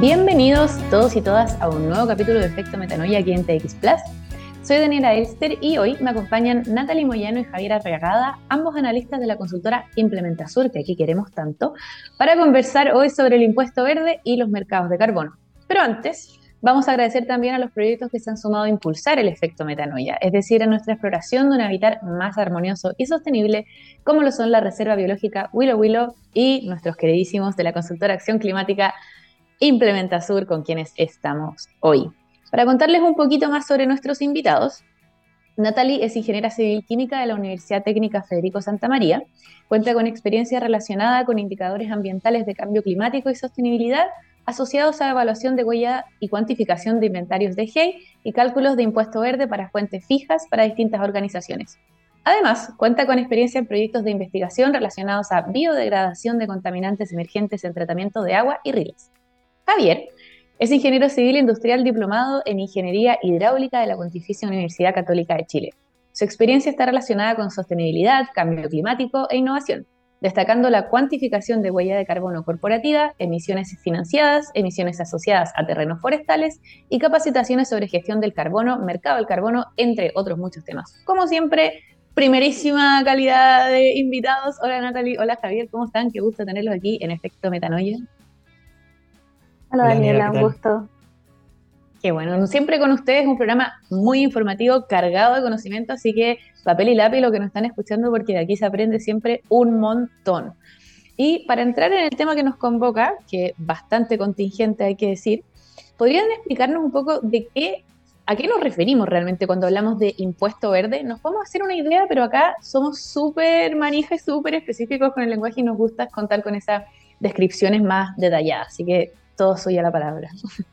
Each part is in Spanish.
Bienvenidos todos y todas a un nuevo capítulo de Efecto Metanoia aquí en TX Plus. Soy Daniela Elster y hoy me acompañan Natalie Moyano y Javier Arreagada, ambos analistas de la consultora Implementasur, que aquí queremos tanto, para conversar hoy sobre el impuesto verde y los mercados de carbono. Pero antes, vamos a agradecer también a los proyectos que se han sumado a impulsar el efecto metanoia, es decir, a nuestra exploración de un hábitat más armonioso y sostenible, como lo son la Reserva Biológica Willow Willow y nuestros queridísimos de la consultora Acción Climática Implementasur, con quienes estamos hoy. Para contarles un poquito más sobre nuestros invitados, Natalie es ingeniera civil química de la Universidad Técnica Federico Santa María, cuenta con experiencia relacionada con indicadores ambientales de cambio climático y sostenibilidad asociados a evaluación de huella y cuantificación de inventarios de GEI y cálculos de impuesto verde para fuentes fijas para distintas organizaciones. Además, cuenta con experiencia en proyectos de investigación relacionados a biodegradación de contaminantes emergentes en tratamiento de agua y ríos. Javier es ingeniero civil industrial diplomado en Ingeniería Hidráulica de la Pontificia Universidad Católica de Chile. Su experiencia está relacionada con sostenibilidad, cambio climático e innovación, destacando la cuantificación de huella de carbono corporativa, emisiones financiadas, emisiones asociadas a terrenos forestales y capacitaciones sobre gestión del carbono, mercado del carbono, entre otros muchos temas. Como siempre, primerísima calidad de invitados. Hola Natalie, hola Javier, ¿cómo están? Qué gusto tenerlos aquí en Efecto Metanoia. Hola, Daniela, un gusto. Qué bueno, siempre con ustedes un programa muy informativo, cargado de conocimiento, así que papel y lápiz lo que nos están escuchando porque de aquí se aprende siempre un montón. Y para entrar en el tema que nos convoca, que bastante contingente hay que decir, ¿podrían explicarnos un poco de qué, a qué nos referimos realmente cuando hablamos de impuesto verde? Nos podemos hacer una idea, pero acá somos súper manijas, súper específicos con el lenguaje y nos gusta contar con esas descripciones más detalladas. Así que todo suya la palabra.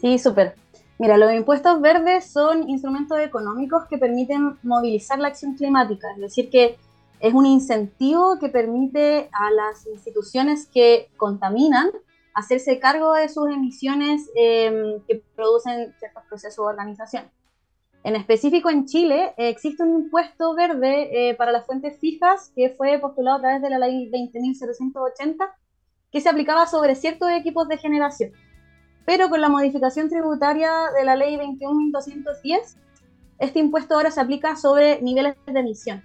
Sí, súper. Mira, los impuestos verdes son instrumentos económicos que permiten movilizar la acción climática, es decir, que es un incentivo que permite a las instituciones que contaminan hacerse cargo de sus emisiones em, que producen ciertos procesos de organización. En específico en Chile existe un impuesto verde eh, para las fuentes fijas que fue postulado a través de la ley 20.780 que se aplicaba sobre ciertos equipos de generación. Pero con la modificación tributaria de la ley 21.210, este impuesto ahora se aplica sobre niveles de emisión.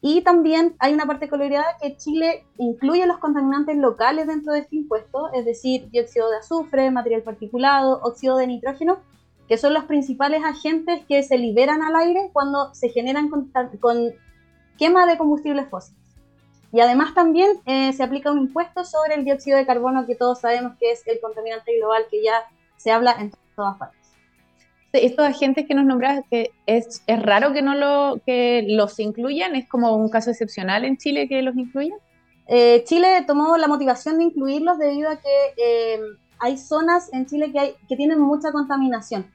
Y también hay una particularidad que Chile incluye los contaminantes locales dentro de este impuesto, es decir, dióxido de azufre, material particulado, óxido de nitrógeno, que son los principales agentes que se liberan al aire cuando se generan con, con quema de combustibles fósiles. Y además también eh, se aplica un impuesto sobre el dióxido de carbono que todos sabemos que es el contaminante global que ya se habla en todas partes. Estos agentes que nos nombras, que es, es raro que no lo, que los incluyan, es como un caso excepcional en Chile que los incluyan. Eh, Chile tomó la motivación de incluirlos debido a que eh, hay zonas en Chile que, hay, que tienen mucha contaminación,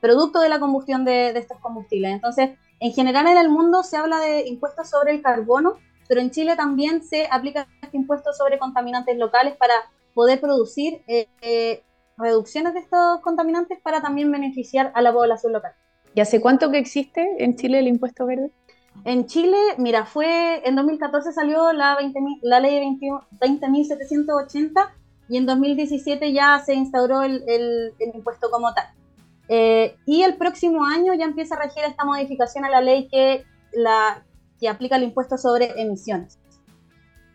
producto de la combustión de, de estos combustibles. Entonces, en general en el mundo se habla de impuestos sobre el carbono, pero en Chile también se aplica este impuesto sobre contaminantes locales para poder producir eh, eh, reducciones de estos contaminantes para también beneficiar a la población local. ¿Y hace cuánto que existe en Chile el impuesto verde? En Chile, mira, fue en 2014 salió la, 20, la ley 20.780 y en 2017 ya se instauró el, el impuesto como tal. Eh, y el próximo año ya empieza a regir esta modificación a la ley que, la, que aplica el impuesto sobre emisiones.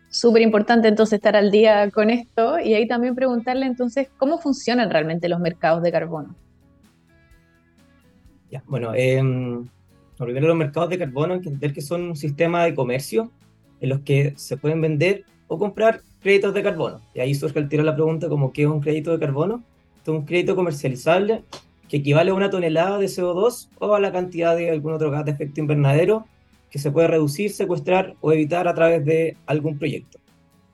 Súper importante entonces estar al día con esto y ahí también preguntarle entonces cómo funcionan realmente los mercados de carbono. Ya, bueno, eh, primero los mercados de carbono, entender que son un sistema de comercio en los que se pueden vender o comprar créditos de carbono. Y ahí surge el tiro la pregunta como ¿qué es un crédito de carbono? es un crédito comercializable que equivale a una tonelada de CO2 o a la cantidad de algún otro gas de efecto invernadero que se puede reducir, secuestrar o evitar a través de algún proyecto.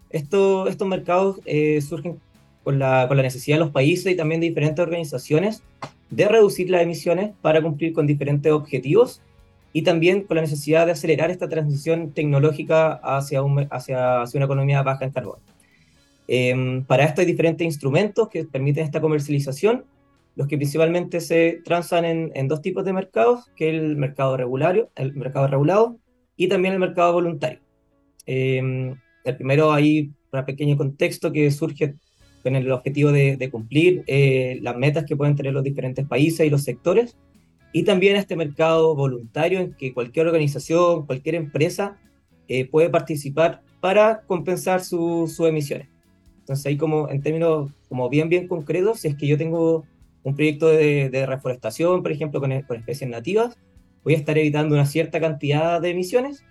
Esto, estos mercados eh, surgen con la, necesidad de los países y también de diferentes organizaciones de reducir las emisiones para cumplir con diferentes objetivos y también con la necesidad de acelerar esta transición tecnológica hacia, hacia, hacia una economía baja en carbono. Eh, para esto hay diferentes instrumentos que permiten esta comercialización los que principalmente se transan en, dos tipos de mercados, que es el mercado regulario, el mercado regulado y también el mercado voluntario. Em, el primero, hay un pequeño contexto que surge con el objetivo de, cumplir eh, las metas que pueden tener los diferentes países y los sectores, y también este mercado voluntario en que cualquier organización, cualquier empresa eh, puede participar para compensar sus emisiones. Entonces ahí como en términos como bien, bien concretos, si es que yo tengo un proyecto de, reforestación, por ejemplo, con, con, especies nativas, voy a estar evitando una cierta cantidad de emisiones.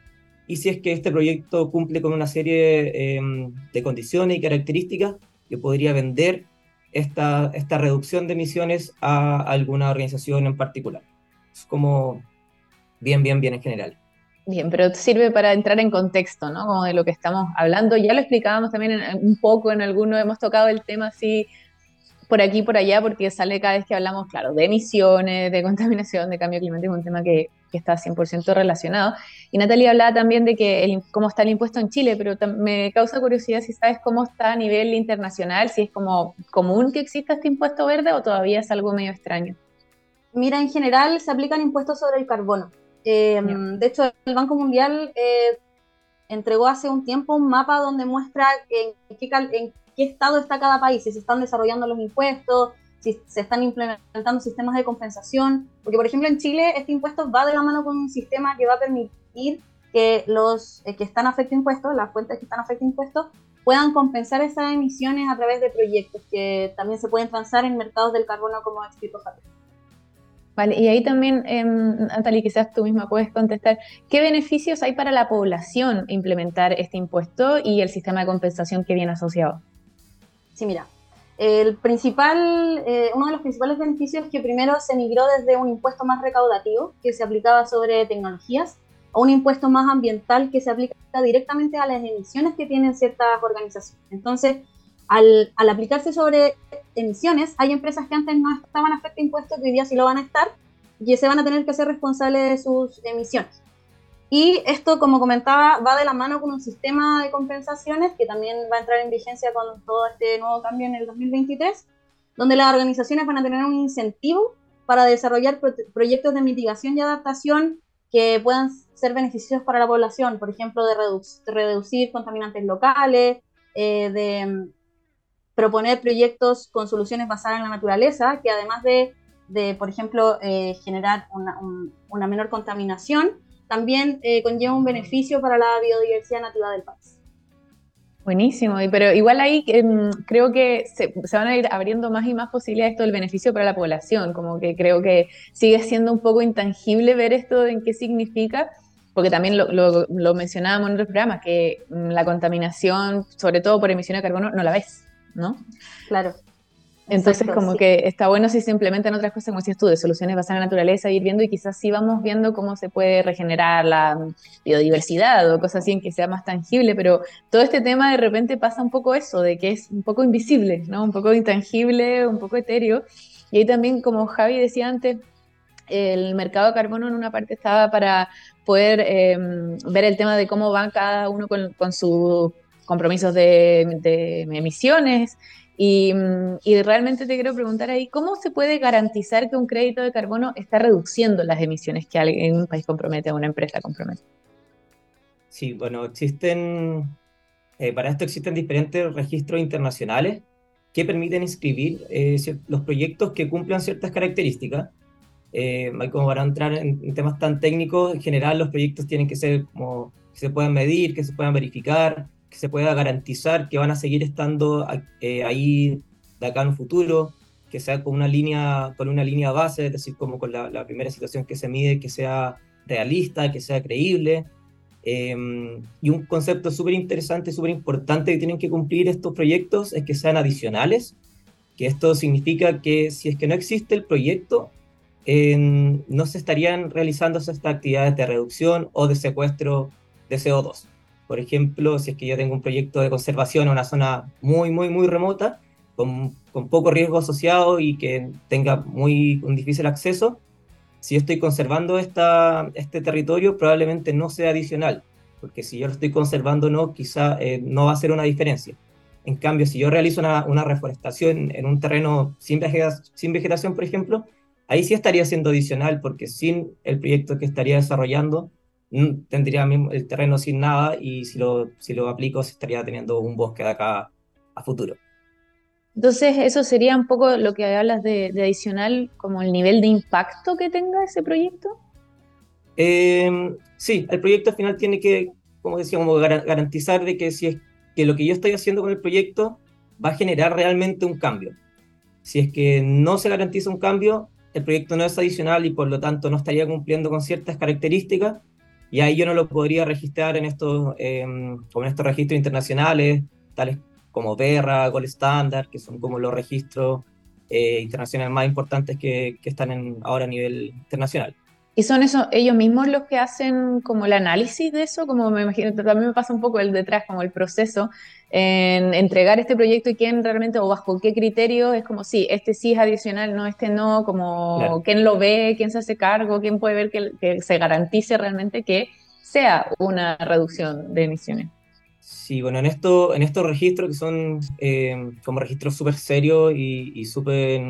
Y si es que este proyecto cumple con una serie em, de condiciones y características, yo podría vender esta, esta reducción de emisiones a alguna organización en particular. Es como bien, bien, bien en general. Bien, pero sirve para entrar en contexto, ¿no? Como de lo que estamos hablando. Ya lo explicábamos también un poco en alguno, hemos tocado el tema así por aquí por allá, porque sale cada vez que hablamos, claro, de emisiones, de contaminación, de cambio climático, un tema que, que está 100% relacionado. Y Natalia hablaba también de que el, cómo está el impuesto en Chile, pero me causa curiosidad si sabes cómo está a nivel internacional, si es como común que exista este impuesto verde o todavía es algo medio extraño. Mira, en general se aplican impuestos sobre el carbono. Eh, de hecho, el Banco Mundial eh, entregó hace un tiempo un mapa donde muestra en qué, en qué estado está cada país, si se están desarrollando los impuestos, si se están implementando sistemas de compensación, porque por ejemplo en Chile este impuesto va de la mano con un sistema que va a permitir que los eh, que están afecto impuestos, las fuentes que están afecto impuestos, puedan compensar esas emisiones a través de proyectos que también se pueden transar en mercados del carbono como explicó Javier. Vale, y ahí también, eh, quizás tú misma puedes contestar, ¿qué beneficios hay para la población implementar este impuesto y el sistema de compensación que viene asociado? Sí, mira, el principal, eh, uno de los principales beneficios es que primero se migró desde un impuesto más recaudativo que se aplicaba sobre tecnologías a un impuesto más ambiental que se aplica directamente a las emisiones que tienen ciertas organizaciones. Entonces, al, aplicarse sobre emisiones, hay empresas que antes no estaban a este impuesto que hoy día sí lo van a estar y se van a tener que ser responsables de sus emisiones. Y esto, como comentaba, va de la mano con un sistema de compensaciones que también va a entrar en vigencia con todo este nuevo cambio en el 2023, donde las organizaciones van a tener un incentivo para desarrollar proyectos de mitigación y adaptación que puedan ser beneficiosos para la población, por ejemplo, de, reducir contaminantes locales, eh, de mm, proponer proyectos con soluciones basadas en la naturaleza, que además de, de por ejemplo, eh, generar una, una menor contaminación, también eh, conlleva un beneficio para la biodiversidad nativa del país. Buenísimo, pero igual ahí em, creo que se, van a ir abriendo más y más posibilidades esto del beneficio para la población, como que creo que sigue siendo un poco intangible ver esto en qué significa, porque también lo, lo mencionábamos en otros programas, que mm, la contaminación, sobre todo por emisión de carbono, no la ves, ¿no? Claro. Entonces, como que está bueno si se implementan otras cosas, como decías tú, de soluciones basadas en la naturaleza, ir viendo y quizás sí vamos viendo cómo se puede regenerar la biodiversidad o cosas así en que sea más tangible, pero todo este tema de repente pasa un poco eso, de que es un poco invisible, ¿no? Un poco intangible, un poco etéreo. Y ahí también, como Javi decía antes, el mercado de carbono en una parte estaba para poder em, ver el tema de cómo van cada uno con, sus compromisos de, de emisiones Mm, y, realmente te quiero preguntar ahí, ¿cómo se puede garantizar que un crédito de carbono está reduciendo las emisiones que alguien, un país compromete o una empresa compromete? Sí, bueno, existen, eh, para esto existen diferentes registros internacionales que permiten inscribir eh, los proyectos que cumplan ciertas características. Eh, como para entrar en, temas tan técnicos, en general los proyectos tienen que ser como que se puedan medir, que se puedan verificar, que se pueda garantizar que van a seguir estando eh, ahí de acá en un futuro, que sea con una línea, con una línea base, es decir, como con la, primera situación que se mide, que sea realista, que sea creíble. Em, y un concepto súper interesante, súper importante que tienen que cumplir estos proyectos es que sean adicionales, que esto significa que si es que no existe el proyecto, no se estarían realizando estas actividades de reducción o de secuestro de CO2. Por ejemplo, si es que yo tengo un proyecto de conservación en una zona muy, muy, muy remota, con, con poco riesgo asociado y que tenga muy un difícil acceso, si yo estoy conservando esta, este territorio, probablemente no sea adicional, porque si yo lo estoy conservando no, quizá eh, no va a ser una diferencia. En cambio, si yo realizo una, una reforestación en un terreno sin vegetación, sin vegetación, por ejemplo, ahí sí estaría siendo adicional, porque sin el proyecto que estaría desarrollando, tendría el terreno sin nada y si lo, si lo aplico se estaría teniendo un bosque de acá a futuro. Entonces, eso sería un poco lo que hablas de, adicional, como el nivel de impacto que tenga ese proyecto. Em, sí, el proyecto al final tiene que, como decíamos, garantizar de que si es que lo que yo estoy haciendo con el proyecto va a generar realmente un cambio. Si es que no se garantiza un cambio, el proyecto no es adicional y por lo tanto no estaría cumpliendo con ciertas características y ahí yo no lo podría registrar en estos, eh, como en estos registros internacionales, tales como Berra, Gold Standard, que son como los registros eh, internacionales más importantes que, que están en, ahora a nivel internacional. ¿Y son eso, ellos mismos los que hacen como el análisis de eso? Como me imagino, también me pasa un poco el detrás, como el proceso, en entregar este proyecto y quién realmente, o bajo qué criterio, es como, sí, este sí es adicional, no, este no, como quién lo ve, quién se hace cargo, quién puede ver que, se garantice realmente que sea una reducción de emisiones. Sí, bueno, en, esto, en estos registros que son eh, como registros súper serios y, súper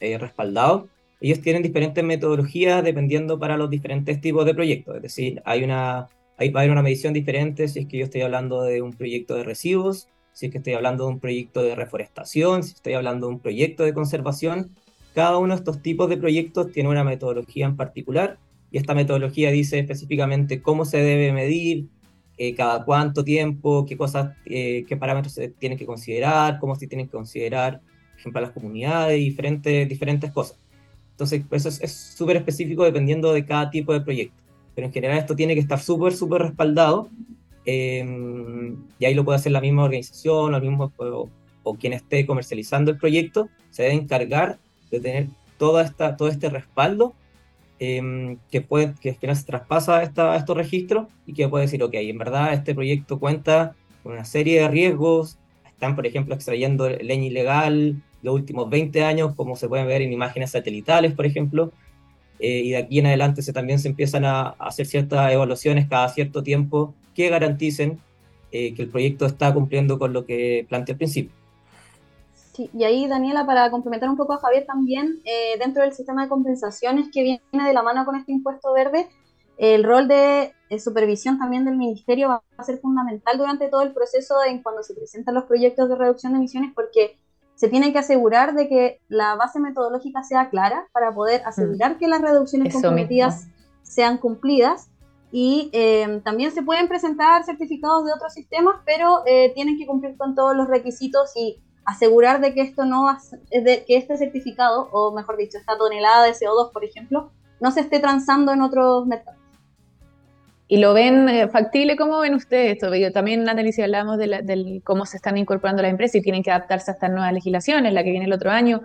eh, respaldados, ellos tienen diferentes metodologías dependiendo para los diferentes tipos de proyectos. Es decir, hay una, hay, va a haber una medición diferente si es que yo estoy hablando de un proyecto de residuos, si es que estoy hablando de un proyecto de reforestación, si estoy hablando de un proyecto de conservación. Cada uno de estos tipos de proyectos tiene una metodología en particular y esta metodología dice específicamente cómo se debe medir, eh, cada cuánto tiempo, qué cosas, eh, qué parámetros se tienen que considerar, cómo se tienen que considerar, por ejemplo, las comunidades, diferentes, diferentes cosas. Entonces, eso es súper específico dependiendo de cada tipo de proyecto. Pero en general esto tiene que estar súper, súper respaldado. Eh, y ahí lo puede hacer la misma organización o, mismo, o, quien esté comercializando el proyecto. Se debe encargar de tener toda esta, todo este respaldo eh, que, puede, que al se traspasa a, estos registros y que puede decir, ok, en verdad este proyecto cuenta con una serie de riesgos. Están, por ejemplo, extrayendo leña ilegal, los últimos 20 años, como se pueden ver en imágenes satelitales, por ejemplo, eh, y de aquí en adelante se, también se empiezan a, hacer ciertas evaluaciones cada cierto tiempo que garanticen eh, que el proyecto está cumpliendo con lo que plantea al principio. Sí, y ahí, Daniela, para complementar un poco a Javier también, eh, dentro del sistema de compensaciones que viene de la mano con este impuesto verde, el rol de supervisión también del ministerio va a ser fundamental durante todo el proceso en cuando se presentan los proyectos de reducción de emisiones, porque se tiene que asegurar de que la base metodológica sea clara para poder asegurar que las reducciones comprometidas sean cumplidas. Y eh, también se pueden presentar certificados de otros sistemas, pero eh, tienen que cumplir con todos los requisitos y asegurar de que esto no de que este certificado, o mejor dicho, esta tonelada de CO2, por ejemplo, no se esté transando en otros mercados. ¿Y lo ven eh, factible? ¿Cómo ven ustedes esto? Yo también, Natalie, si hablamos de, cómo se están incorporando las empresas y tienen que adaptarse a estas nuevas legislaciones, la que viene el otro año.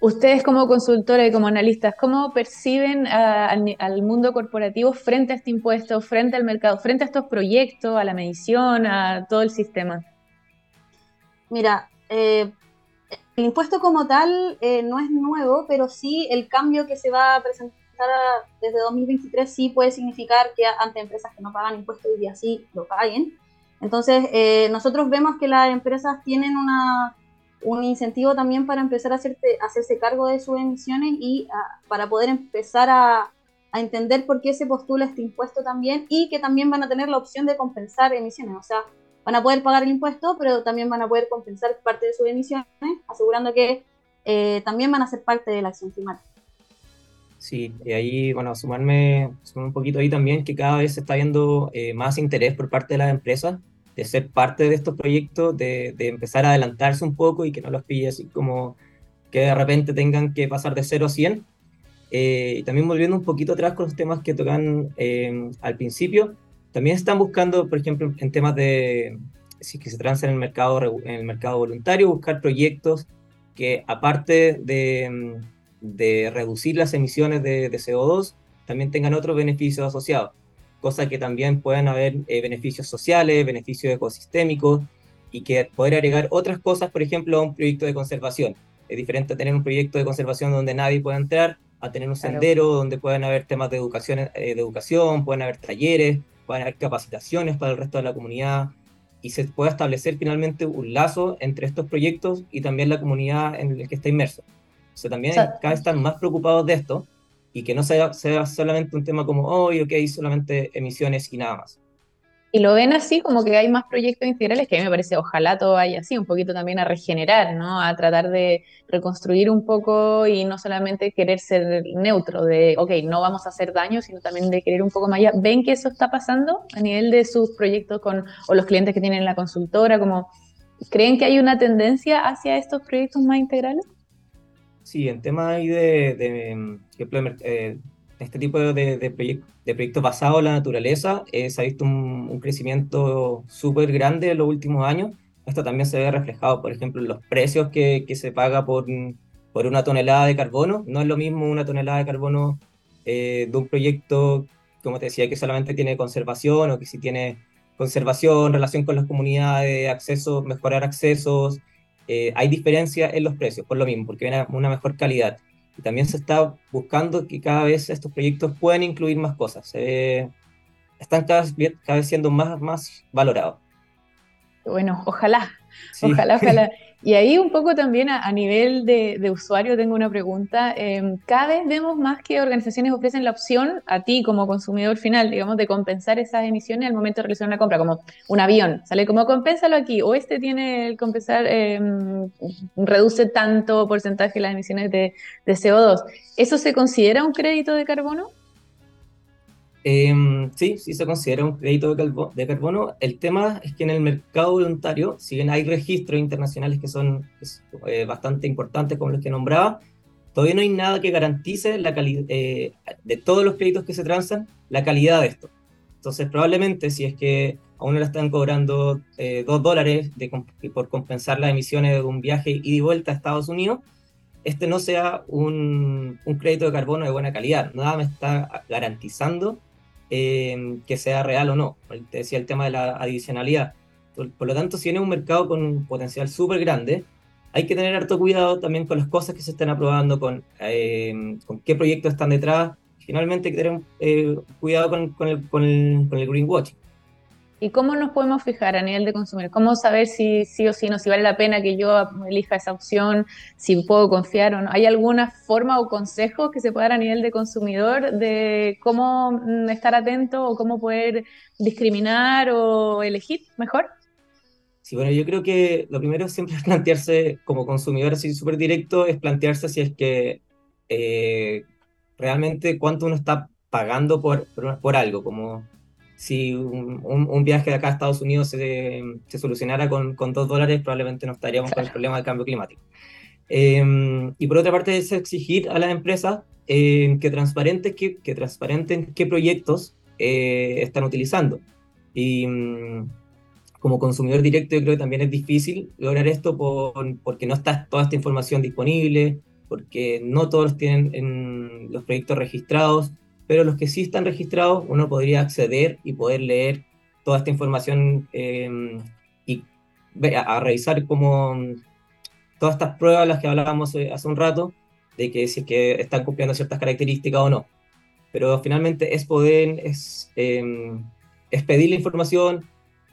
Ustedes como consultora y como analistas, ¿cómo perciben al, mundo corporativo frente a este impuesto, frente al mercado, frente a estos proyectos, a la medición, a todo el sistema? Mira, eh, el impuesto como tal eh, no es nuevo, pero sí el cambio que se va a presentar desde 2023 sí puede significar que ante empresas que no pagan impuestos hoy día sí lo paguen. Entonces, eh, nosotros vemos que las empresas tienen una, un incentivo también para empezar a, hacerse cargo de sus emisiones y ah, para poder empezar a, a, entender por qué se postula este impuesto también y que también van a tener la opción de compensar emisiones. O sea, van a poder pagar el impuesto, pero también van a poder compensar parte de sus emisiones, asegurando que eh, también van a ser parte de la acción climática. Sí, y ahí, bueno, sumarme, un poquito ahí también que cada vez se está viendo eh, más interés por parte de las empresas de ser parte de estos proyectos, de, de, empezar a adelantarse un poco y que no los pille así como que de repente tengan que pasar de 0 a 100. Eh, y también volviendo un poquito atrás con los temas que tocan eh, al principio, también están buscando, por ejemplo, en temas de si que se transa en el mercado en el mercado voluntario, buscar proyectos que aparte de de reducir las emisiones de, CO2 también tengan otros beneficios asociados, cosa que también puedan haber eh, beneficios sociales, beneficios ecosistémicos y que poder agregar otras cosas, por ejemplo, a un proyecto de conservación. Es diferente tener un proyecto de conservación donde nadie pueda entrar a tener un sendero donde puedan haber temas de educación, eh, de educación, pueden haber talleres, pueden haber capacitaciones para el resto de la comunidad y se pueda establecer finalmente un lazo entre estos proyectos y también la comunidad en la que está inmerso. O sea, también cada vez están más preocupados de esto y que no sea, sea solamente un tema como, oh, ok, solamente emisiones y nada más. Y lo ven así, como que hay más proyectos integrales, que a mí me parece, ojalá todo vaya así, un poquito también a regenerar, ¿no? A tratar de reconstruir un poco y no solamente querer ser neutro, de, ok, no vamos a hacer daño, sino también de querer un poco más allá. ¿Ven que eso está pasando a nivel de sus proyectos con, o los clientes que tienen la consultora? Como, ¿Creen que hay una tendencia hacia estos proyectos más integrales? Sí, en tema de, de, de, este tipo de, de, proyectos basados en la naturaleza, eh, se ha visto un, crecimiento súper grande en los últimos años. Esto también se ve reflejado, por ejemplo, en los precios que, que, se paga por, por una tonelada de carbono. No es lo mismo una tonelada de carbono eh, de un proyecto, como te decía, que solamente tiene conservación o que si tiene conservación, relación con las comunidades, acceso, mejorar accesos. Eh, hay diferencia en los precios, por lo mismo, porque viene una mejor calidad. Y también se está buscando que cada vez estos proyectos puedan incluir más cosas. están cada vez, cada vez siendo más, más valorados. Bueno, ojalá, ojalá, ojalá. Y ahí un poco también a, nivel de, usuario tengo una pregunta. Em, cada vez vemos más que organizaciones ofrecen la opción a ti como consumidor final, digamos, de compensar esas emisiones al momento de realizar una compra, como un avión. Sale como compénsalo aquí, o este tiene el compensar, em, reduce tanto porcentaje las emisiones de, de CO2. ¿Eso se considera un crédito de carbono? Em, sí, sí se considera un crédito de, carbono. El tema es que en el mercado voluntario, si bien hay registros internacionales que son eh, bastante importantes como los que nombraba, todavía no hay nada que garantice la eh, de todos los créditos que se transan, la calidad de esto. Entonces, probablemente si es que a uno le están cobrando eh, dos dólares por compensar las emisiones de un viaje ida y vuelta a Estados Unidos, este no sea un, un crédito de carbono de buena calidad. Nada me está garantizando Em, que sea real o no. Te decía el tema de la adicionalidad. Por, lo tanto, si viene un mercado con un potencial súper grande, hay que tener harto cuidado también con las cosas que se están aprobando, con, em, con qué proyectos están detrás. Finalmente, hay que tener eh, cuidado con, con, el, con, el, con el greenwashing. ¿Y cómo nos podemos fijar a nivel de consumidor? ¿Cómo saber si sí o sí no, si vale la pena que yo elija esa opción, si puedo confiar o no? ¿Hay alguna forma o consejos que se pueda dar a nivel de consumidor de cómo mm, estar atento o cómo poder discriminar o elegir mejor? Sí, bueno, yo creo que lo primero siempre es plantearse, como consumidor así súper directo, es plantearse si es que eh, realmente cuánto uno está pagando por, por, por algo, como si un, viaje de acá a Estados Unidos se, se solucionara con, con, dos dólares, probablemente no estaríamos con el problema del cambio climático. Em, y por otra parte es exigir a las empresas em, que, transparente, que, que, transparenten qué proyectos eh, están utilizando. Y mm, como consumidor directo yo creo que también es difícil lograr esto por, porque no está toda esta información disponible, porque no todos tienen en los proyectos registrados pero los que sí están registrados, uno podría acceder y poder leer toda esta información em, y a, revisar como todas estas pruebas las que hablábamos eh, hace un rato, de que si es que están cumpliendo ciertas características o no. Pero finalmente es poder, es, em, es pedir la información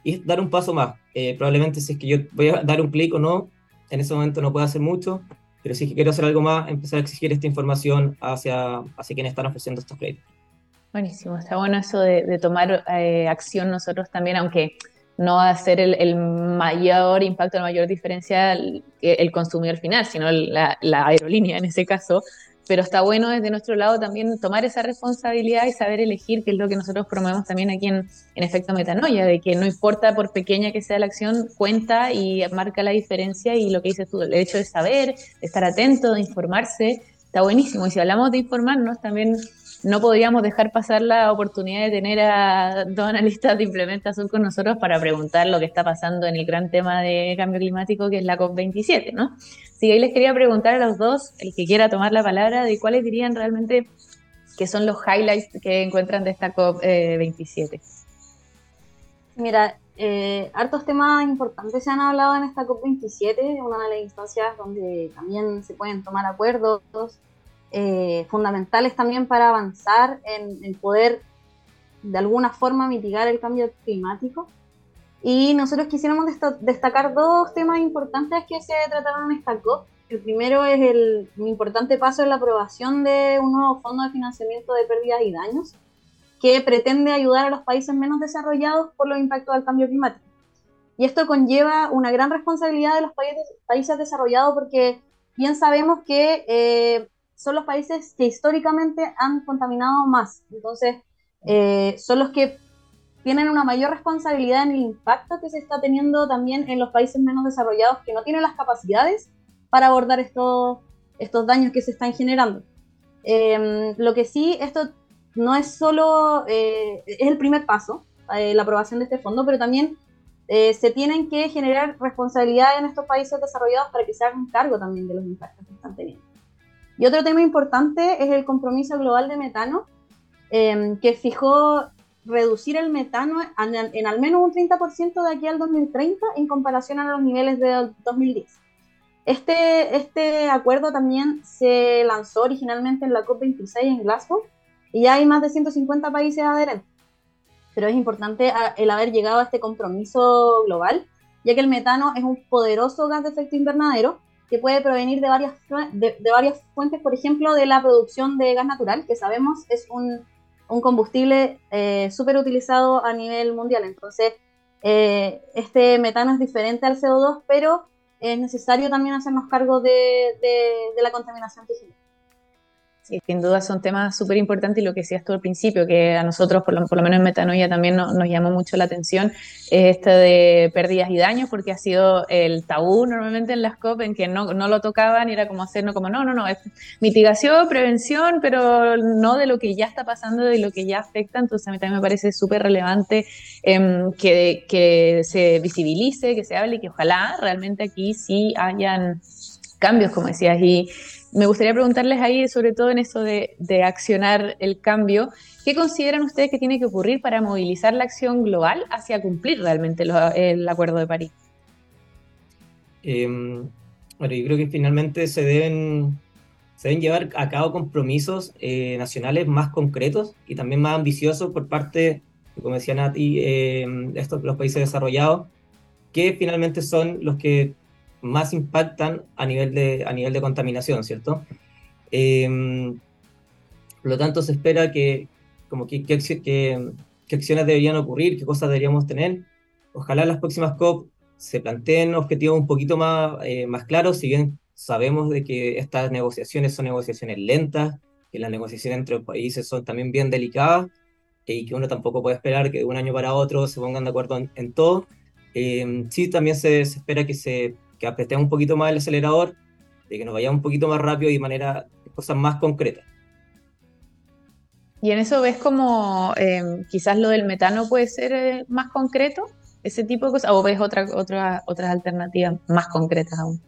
y dar un paso más. Eh, probablemente si es que yo voy a dar un clic o no, en ese momento no puedo hacer mucho, pero si quiero hacer algo más, empezar a exigir esta información hacia, hacia quienes están ofreciendo estos créditos. Buenísimo, está bueno eso de, tomar eh, acción nosotros también, aunque no va a ser el, mayor impacto, la mayor diferencia el, el consumidor final, sino la, la, aerolínea en ese caso, pero está bueno desde nuestro lado también tomar esa responsabilidad y saber elegir, que es lo que nosotros promovemos también aquí en, en, Efecto Metanoia, de que no importa por pequeña que sea la acción, cuenta y marca la diferencia y lo que dices tú, el hecho de saber, de estar atento, de informarse, está buenísimo. Y si hablamos de informarnos, también no podríamos dejar pasar la oportunidad de tener a dos analistas de implementación con nosotros para preguntar lo que está pasando en el gran tema de cambio climático que es la COP27, ¿no? Así ahí les quería preguntar a los dos, el que quiera tomar la palabra, de cuáles dirían realmente que son los highlights que encuentran de esta COP27. Mira, eh, hartos temas importantes se han hablado en esta COP27, una de las instancias donde también se pueden tomar acuerdos eh, fundamentales también para avanzar en, poder de alguna forma mitigar el cambio climático. Y nosotros quisiéramos destacar dos temas importantes que se trataron en esta COP. El primero es el importante paso en la aprobación de un nuevo fondo de financiamiento de pérdidas y daños, que pretende ayudar a los países menos desarrollados por los impactos del cambio climático. Y esto conlleva una gran responsabilidad de los países, países desarrollados porque bien sabemos que eh, son los países que históricamente han contaminado más. Entonces, eh, son los que tienen una mayor responsabilidad en el impacto que se está teniendo también en los países menos desarrollados que no tienen las capacidades para abordar estos, estos daños que se están generando. Em, lo que sí, esto no es solo, eh, es el primer paso, la aprobación de este fondo, pero también eh, se tienen que generar responsabilidades en estos países desarrollados para que se hagan cargo también de los impactos que están teniendo. Y otro tema importante es el compromiso global de metano, em, que fijó reducir el metano en, al menos un 30% de aquí al 2030 en comparación a los niveles de 2010. Este, este acuerdo también se lanzó originalmente en la COP26 en Glasgow y ya hay más de 150 países adherentes pero es importante el haber llegado a este compromiso global, ya que el metano es un poderoso gas de efecto invernadero que puede provenir de varias, de, varias fuentes, por ejemplo, de la producción de gas natural, que sabemos es un, un combustible eh, súper utilizado a nivel mundial. Entonces, eh, este metano es diferente al CO2, pero es necesario también hacernos cargo de, de la contaminación que genera. Sí, sin duda son temas súper importantes y lo que decías tú al principio, que a nosotros, por lo, menos en Metanoia, también nos llamó mucho la atención, es este de pérdidas y daños, porque ha sido el tabú normalmente en las COP, en que no, no lo tocaban y era como hacernos como, no, no, no, es mitigación, prevención, pero no de lo que ya está pasando, de lo que ya afecta. Entonces a mí también me parece súper relevante em, que, que se visibilice, que se hable y que ojalá realmente aquí sí hayan cambios, como decías, y me gustaría preguntarles ahí, sobre todo en eso de, accionar el cambio, ¿qué consideran ustedes que tiene que ocurrir para movilizar la acción global hacia cumplir realmente el Acuerdo de París? Em, bueno, yo creo que finalmente se deben, se deben llevar a cabo compromisos eh, nacionales más concretos y también más ambiciosos por parte, como decía Nati, eh, estos, los países desarrollados, que finalmente son los que más impactan a nivel de, a nivel de contaminación, ¿cierto? Em, por lo tanto, se espera que, como que, que, que, acciones deberían ocurrir, qué cosas deberíamos tener. Ojalá en las próximas COP se planteen objetivos un poquito más, eh, más claros, si bien sabemos de que estas negociaciones son negociaciones lentas, que las negociaciones entre países son también bien delicadas, y que uno tampoco puede esperar que de un año para otro se pongan de acuerdo en, todo. Em, sí, también se, se, espera que se que apretemos un poquito más el acelerador, de que nos vayamos un poquito más rápido y de manera cosas más concretas. Y en eso ves como em, quizás lo del metano puede ser eh, más concreto, ese tipo de cosas, o ves otra, otra, otras alternativas más concretas aún.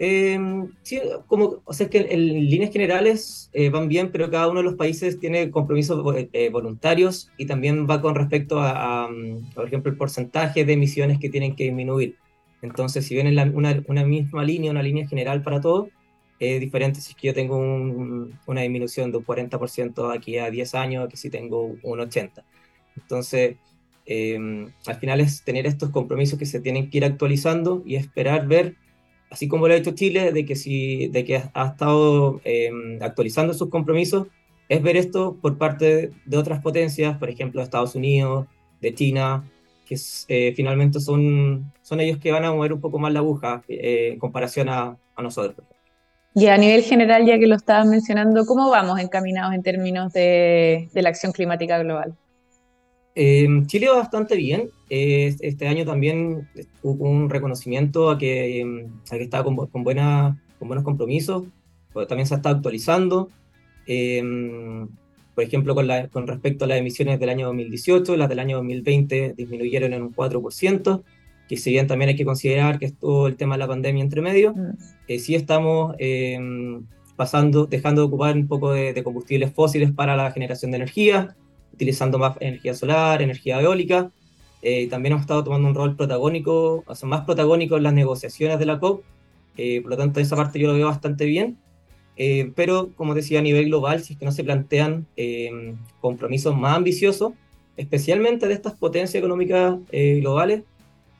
Em, sí, como, o sea, es que en, líneas generales eh, van bien, pero cada uno de los países tiene compromisos eh, voluntarios y también va con respecto a, por ejemplo, el porcentaje de emisiones que tienen que disminuir. Entonces, si bien es una, misma línea, una línea general para todo, es diferente si es que yo tengo una disminución de un 40% aquí a 10 años que si tengo un 80%. Entonces, em, al final es tener estos compromisos que se tienen que ir actualizando y esperar ver, así como lo ha hecho Chile, de que, si, de que ha, estado em, actualizando sus compromisos, es ver esto por parte de otras potencias, por ejemplo, Estados Unidos, de China, que eh, finalmente son, son ellos que van a mover un poco más la aguja eh, en comparación a, a, nosotros. Y a nivel general, ya que lo estabas mencionando, ¿cómo vamos encaminados en términos de, de la acción climática global? Eh, Chile va bastante bien. este año también hubo un reconocimiento a que, a que estaba con, con, buena, con buenos compromisos. También se está actualizando. Eh, por ejemplo, con, la, con respecto a las emisiones del año 2018, las del año 2020 disminuyeron en un 4%, que si bien también hay que considerar que estuvo el tema de la pandemia entre medio, mm. eh, sí estamos eh, pasando, dejando de ocupar un poco de, combustibles fósiles para la generación de energía, utilizando más energía solar, energía eólica. Eh, también hemos estado tomando un rol protagónico, o sea, más protagónico en las negociaciones de la COP. por lo tanto, esa parte yo lo veo bastante bien. Eh, pero, como decía, a nivel global, si es que no se plantean eh, compromisos más ambiciosos, especialmente de estas potencias económicas eh, globales,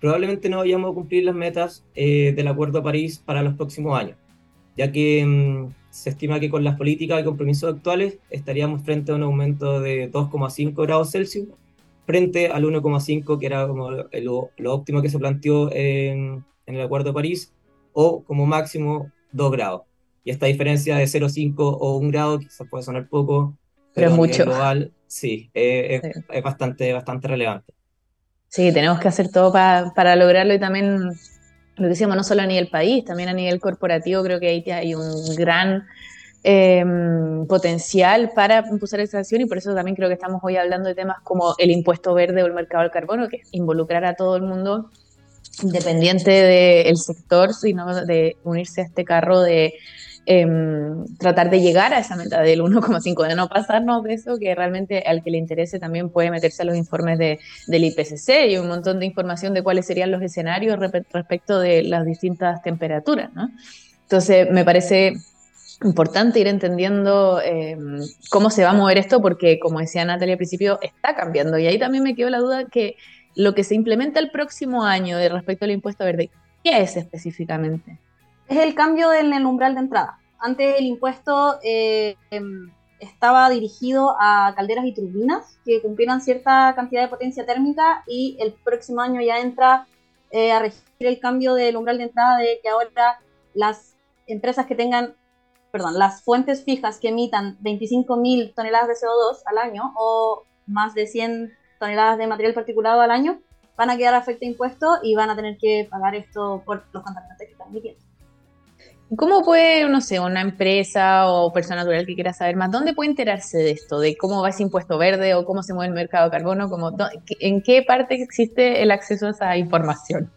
probablemente no vayamos a cumplir las metas del Acuerdo de París para los próximos años, ya que mm, se estima que con las políticas y compromisos actuales estaríamos frente a un aumento de 2,5 grados Celsius frente al 1,5 que era como lo, óptimo que se planteó en, en, el Acuerdo de París o como máximo 2 grados. Y esta diferencia de 0,5 o 1 grado quizás puede sonar poco, pero, es mucho. global sí, es, es, bastante, bastante relevante. Sí, tenemos que hacer todo para lograrlo y también lo decíamos, no solo a nivel país, también a nivel corporativo, creo que ahí hay un gran em, potencial para impulsar esa acción y por eso también creo que estamos hoy hablando de temas como el impuesto verde o el mercado del carbono, que es involucrar a todo el mundo independiente del sector, sino de unirse a este carro de Em, tratar de llegar a esa meta del 1,5, de no pasarnos de eso, que realmente al que le interese también puede meterse a los informes de, del IPCC y un montón de información de cuáles serían los escenarios respecto de las distintas temperaturas. ¿no? Entonces, me parece importante ir entendiendo em, cómo se va a mover esto, porque como decía Natalia al principio, está cambiando. Y ahí también me quedó la duda que lo que se implementa el próximo año de respecto al impuesto verde, ¿qué es específicamente? Es el cambio en el umbral de entrada. Antes el impuesto eh, em, estaba dirigido a calderas y turbinas que cumplieran cierta cantidad de potencia térmica y el próximo año ya entra eh, a regir el cambio del umbral de entrada de que ahora las empresas que tengan, perdón, las fuentes fijas que emitan 25.000 toneladas de CO2 al año o más de 100 toneladas de material particulado al año van a quedar afecto a impuestos y van a tener que pagar esto por los contaminantes que están emitiendo. ¿Cómo puede, no sé, una empresa o persona natural que quiera saber más, dónde puede enterarse de esto, de cómo va ese impuesto verde o cómo se mueve el mercado de carbono? Como, ¿En qué parte existe el acceso a esa información?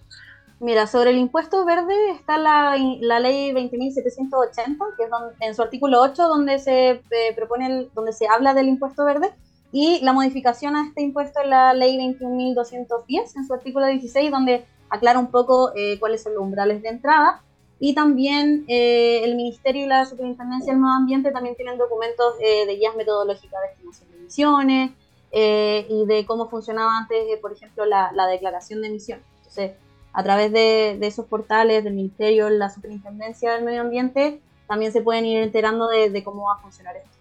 Mira, sobre el impuesto verde está la, la ley 20.780, que es en su artículo 8, donde se eh, propone, donde se habla del impuesto verde, y la modificación a este impuesto es la ley 21.210, en su artículo 16, donde aclara un poco eh, cuáles son los umbrales de entrada y también eh, el Ministerio y la Superintendencia del Medio Ambiente también tienen documentos eh, de guías metodológicas de estimación de emisiones eh, y de cómo funcionaba antes, por ejemplo, la, la, declaración de emisiones. Entonces, a través de, esos portales del Ministerio, la Superintendencia del Medio Ambiente, también se pueden ir enterando de cómo va a funcionar esto.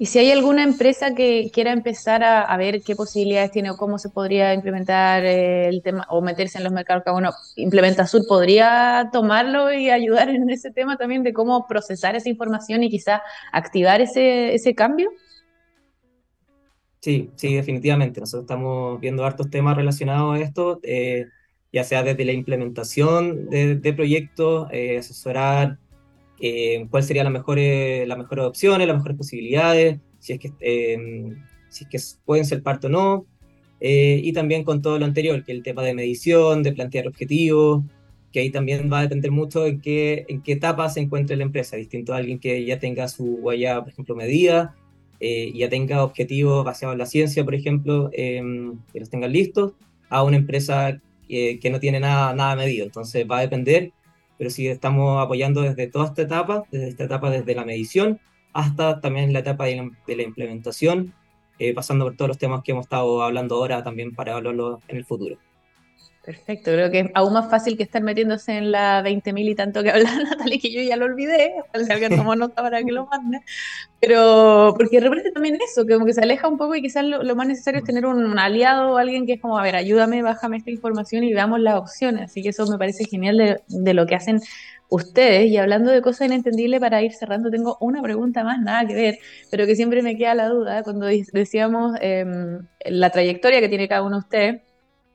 Y si hay alguna empresa que quiera empezar a, ver qué posibilidades tiene o cómo se podría implementar el tema o meterse en los mercados bueno, Implementa Sur podría tomarlo y ayudar en ese tema también de cómo procesar esa información y quizá activar ese, ese cambio. Sí, sí, definitivamente. Nosotros estamos viendo hartos temas relacionados a esto, eh, ya sea desde la implementación de, proyectos, eh, asesorar eh, cuál sería la mejor, las mejores opciones, las mejores posibilidades, si es que, eh, si es que pueden ser parte o no, eh, y también con todo lo anterior, que el tema de medición, de plantear objetivos, que ahí también va a depender mucho en qué, en qué etapa se encuentre la empresa, distinto a alguien que ya tenga su huella, por ejemplo, medida, y ya tenga objetivos basados en la ciencia, por ejemplo, que los tengan listos, a una empresa que no tiene nada, nada medido. Entonces va a depender pero sí estamos apoyando desde toda esta etapa, desde esta etapa desde la medición hasta también la etapa de la, implementación, eh, pasando por todos los temas que hemos estado hablando ahora también para hablarlo en el futuro. Perfecto, creo que es aún más fácil que estar metiéndose en la 20.000 y tanto que hablaba Natalia, que yo ya lo olvidé, si alguien tomó nota para que lo mande, pero porque de repente también eso, que como que se aleja un poco y quizás lo, más necesario es tener un, aliado o alguien que es como, a ver, ayúdame, bájame esta información y veamos las opciones, así que eso me parece genial de, lo que hacen ustedes. Y hablando de cosas inentendibles, para ir cerrando, tengo una pregunta más, nada que ver, pero que siempre me queda la duda. Cuando decíamos eh, la trayectoria que tiene cada uno de ustedes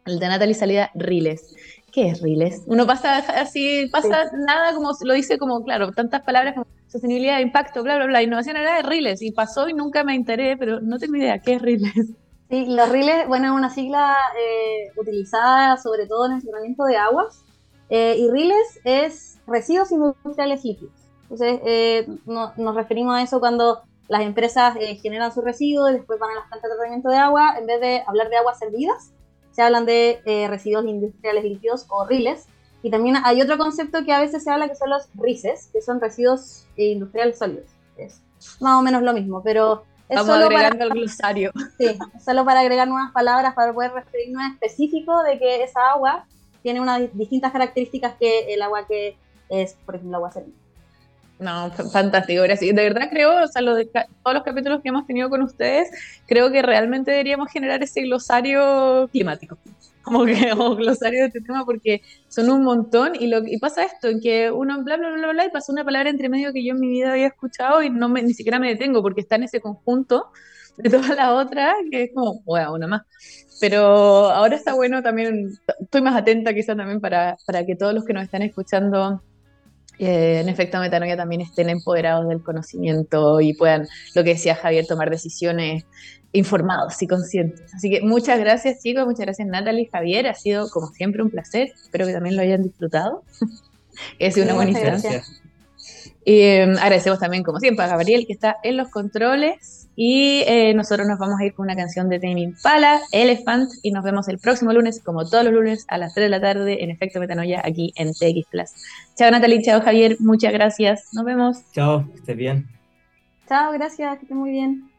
el de Natalie salida Riles. ¿Qué es Riles? Uno pasa así, pasa nada como lo dice como, claro, tantas palabras como sostenibilidad, impacto, bla, bla, bla. Innovación era de Riles y pasó y nunca me enteré, pero no tengo idea, ¿qué es Riles? Sí, los Riles, bueno, es una sigla eh, utilizada sobre todo en el tratamiento de aguas. Eh, y Riles es residuos industriales líquidos. Entonces, eh, nos referimos a eso cuando las empresas generan sus residuos y después van a las plantas de tratamiento de agua, en vez de hablar de aguas servidas, se hablan de eh, residuos industriales líquidos o riles. Y también hay otro concepto que a veces se habla que son los RICES, que son residuos industriales sólidos. Es más o menos lo mismo, pero es Vamos solo agregando para, al glosario. Sí, solo para agregar nuevas palabras para poder referirnos a específico de que esa agua tiene unas distintas características que el agua que es, por ejemplo, agua servida. No, fantástico, gracias. De verdad creo, o sea, lo de todos los capítulos que hemos tenido con ustedes, creo que realmente deberíamos generar ese glosario climático, como que o glosario de este tema, porque son un montón y, lo, y pasa esto, en que uno bla, bla, bla, bla, y pasa una palabra entre medio que yo en mi vida había escuchado y no me, ni siquiera me detengo porque está en ese conjunto de todas las otras, que es como, bueno, una más. Pero ahora está bueno también, estoy más atenta quizá también para, para que todos los que nos están escuchando eh, en efecto metanoia también estén empoderados del conocimiento y puedan, lo que decía Javier, tomar decisiones informados y conscientes. Así que muchas gracias chicos, muchas gracias Natalie, Javier, ha sido como siempre un placer, espero que también lo hayan disfrutado. es sido una buena instancia. Y em, agradecemos también, como siempre, a Gabriel que está en los controles. Y eh, nosotros nos vamos a ir con una canción de Tame Impala, Elephant, y nos vemos el próximo lunes, como todos los lunes, a las 3 de la tarde, en Efecto Metanoia, aquí en TX Plus. Chao Natalie, chao Javier, muchas gracias. Nos vemos. Chao, que estés bien. Chao, gracias, que estés muy bien.